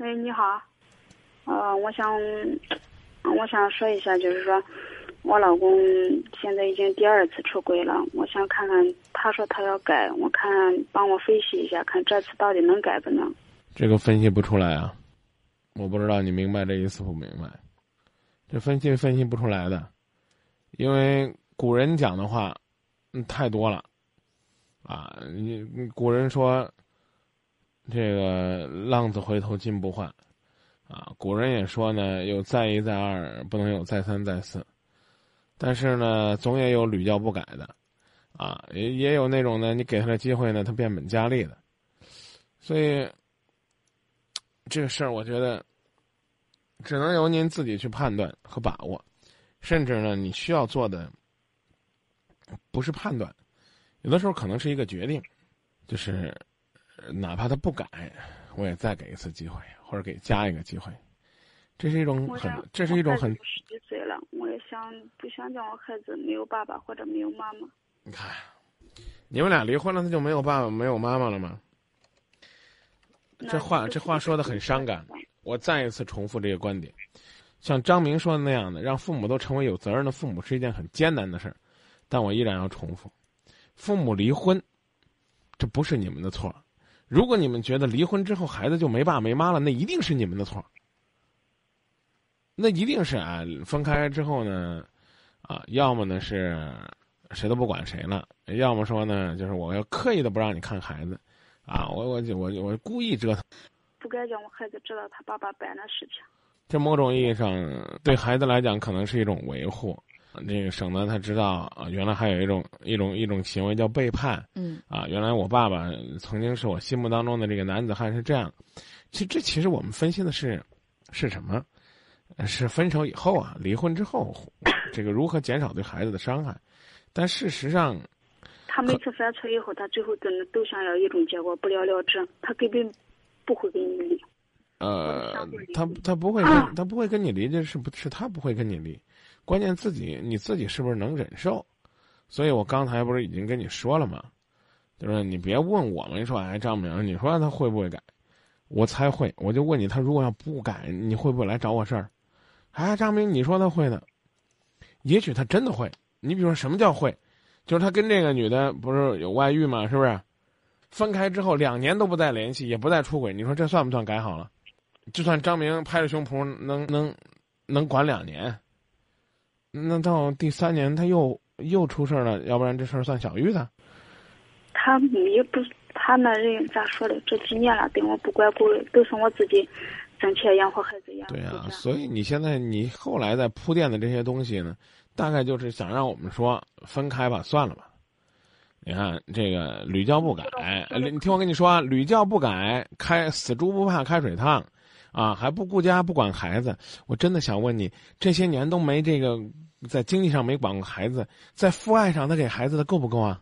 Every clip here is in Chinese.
喂，你好，呃，我想，我想说一下，就是说，我老公现在已经第二次出轨了，我想看看，他说他要改，我看帮我分析一下，看这次到底能改不能？这个分析不出来啊，我不知道你明白这意思不明白？这分析分析不出来的，因为古人讲的话，嗯，太多了，啊，你古人说。这个浪子回头金不换，啊，古人也说呢，有再一再二，不能有再三再四。但是呢，总也有屡教不改的，啊，也也有那种呢，你给他的机会呢，他变本加厉的。所以，这个事儿，我觉得只能由您自己去判断和把握，甚至呢，你需要做的不是判断，有的时候可能是一个决定，就是。哪怕他不改，我也再给一次机会，或者给加一个机会。这是一种很，这是一种很。十几岁了，我也想不想叫我孩子没有爸爸或者没有妈妈？你看，你们俩离婚了，他就没有爸爸没有妈妈了吗？这话这话说的很伤感。我再一次重复这个观点，像张明说的那样的，让父母都成为有责任的父母是一件很艰难的事儿。但我依然要重复，父母离婚，这不是你们的错。如果你们觉得离婚之后孩子就没爸没妈了，那一定是你们的错。那一定是啊，分开之后呢，啊，要么呢是谁都不管谁了，要么说呢就是我要刻意的不让你看孩子，啊，我我我我故意折腾，不该让我孩子知道他爸爸办的事情。这某种意义上对孩子来讲可能是一种维护。那个省得他知道啊，原来还有一种一种一种行为叫背叛。嗯啊，原来我爸爸曾经是我心目当中的这个男子汉是这样。其实这其实我们分析的是是什么？是分手以后啊，离婚之后，这个如何减少对孩子的伤害？但事实上，他每次犯错以后，他最后真的都想要一种结果，不了了之。他根本不会跟你离。呃，他他不会跟他不会跟你离，这是不是他不会跟你离？关键自己你自己是不是能忍受？所以我刚才不是已经跟你说了吗？就是你别问我们说，哎，张明，你说他会不会改？我才会，我就问你，他如果要不改，你会不会来找我事儿？哎，张明，你说他会的，也许他真的会。你比如说，什么叫会？就是他跟这个女的不是有外遇吗？是不是？分开之后两年都不再联系，也不再出轨，你说这算不算改好了？就算张明拍着胸脯能能能管两年。那到第三年他又又出事了，要不然这事儿算小玉的。他也不，他那人咋说的？这几年了，对我不管不问，都是我自己挣钱养活孩子养。对啊，所以你现在你后来在铺垫的这些东西呢，大概就是想让我们说分开吧，算了吧。你看这个屡教不改，你听我跟你说啊，屡教不改，开死猪不怕开水烫。啊，还不顾家不管孩子，我真的想问你，这些年都没这个在经济上没管过孩子，在父爱上他给孩子的够不够啊？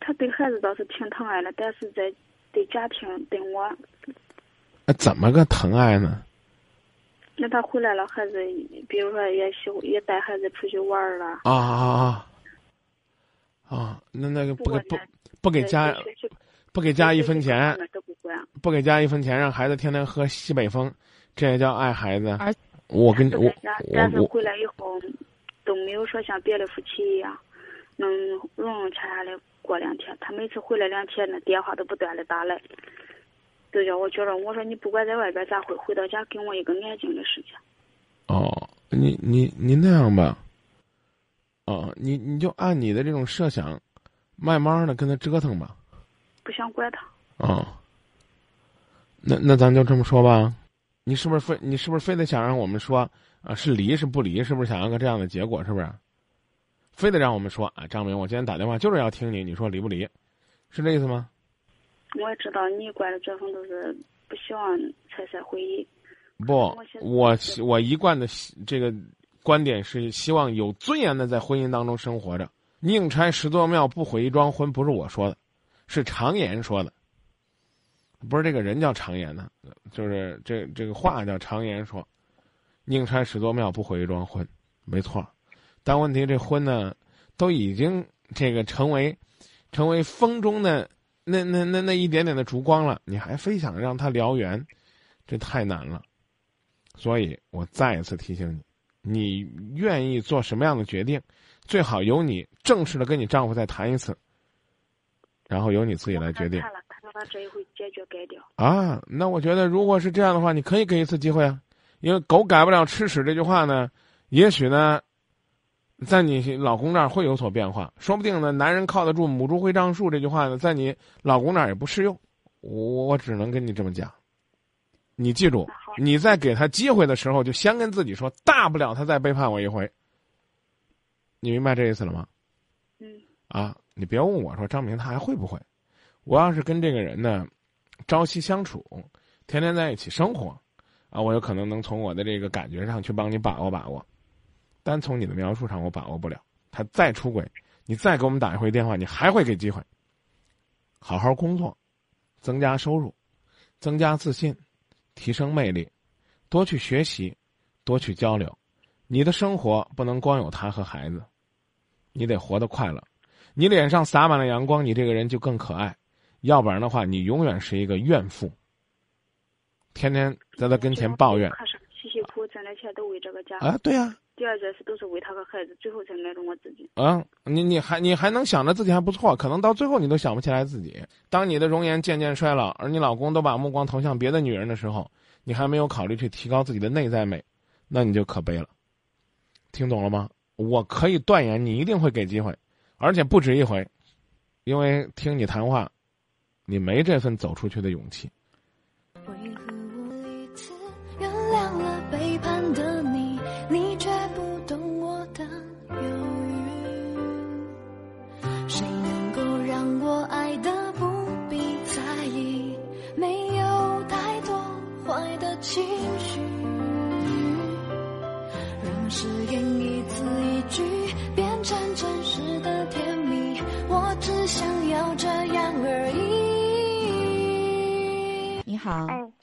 他对孩子倒是挺疼爱的，但是在对家庭对我，怎么个疼爱呢？那他回来了，孩子，比如说也喜也带孩子出去玩了。啊啊啊！啊，那那个不给不不给家不给家一分钱。不给家一分钱，让孩子天天喝西北风，这也叫爱孩子。我跟我但是回来以后都没有说像别的夫妻一样能融融洽洽的过两天。他每次回来两天，那电话都不断的打来，都叫我觉得我说你不管在外边咋回，回到家给我一个安静的时间。哦，你你你那样吧，哦，你你就按你的这种设想，慢慢的跟他折腾吧。不想管他。哦。那那咱就这么说吧，你是不是非你是不是非得想让我们说啊是离是不离？是不是想要个这样的结果？是不是？非得让我们说啊，张明，我今天打电话就是要听你，你说离不离？是这意思吗？我也知道你惯的作风都是不希望拆散婚姻。不，我我一贯的这个观点是希望有尊严的在婚姻当中生活着。宁拆十座庙，不毁一桩婚，不是我说的，是常言说的。不是这个人叫常言的，就是这这个话叫常言说，宁拆十座庙，不毁一桩婚，没错。但问题这婚呢，都已经这个成为，成为风中的那那那那一点点的烛光了，你还非想让它燎原，这太难了。所以我再一次提醒你，你愿意做什么样的决定，最好由你正式的跟你丈夫再谈一次，然后由你自己来决定。谈了，他说他这一回解决改掉。啊，那我觉得如果是这样的话，你可以给一次机会啊，因为狗改不了吃屎这句话呢，也许呢，在你老公那儿会有所变化，说不定呢，男人靠得住，母猪会上树这句话呢，在你老公那儿也不适用。我我只能跟你这么讲，你记住，你在给他机会的时候，就先跟自己说，大不了他再背叛我一回。你明白这意思了吗？嗯。啊，你别问我说张明他还会不会？我要是跟这个人呢，朝夕相处，天天在一起生活，啊，我有可能能从我的这个感觉上去帮你把握把握，单从你的描述上我把握不了。他再出轨，你再给我们打一回电话，你还会给机会。好好工作。增加收入，增加自信，提升魅力，多去学习，多去交流。你的生活不能光有他和孩子，你得活得快乐。你脸上洒满了阳光，你这个人就更可爱。要不然的话，你永远是一个怨妇，天天在他跟前抱怨。辛辛苦苦挣的钱都为这个家。啊，对呀。第二件事都是为他和孩子，最后才爱着我自己。啊，你你还你还能想着自己还不错，可能到最后你都想不起来自己。当你的容颜渐渐衰老，而你老公都把目光投向别的女人的时候，你还没有考虑去提高自己的内在美，那你就可悲了。听懂了吗？我可以断言，你一定会给机会，而且不止一回，因为听你谈话，你没这份走出去的勇气。为何我一次原谅了背叛的你，你却不懂我的犹豫？谁能够让我爱的不必在意，没有太多坏的情绪？让誓言一字一句。好。哎。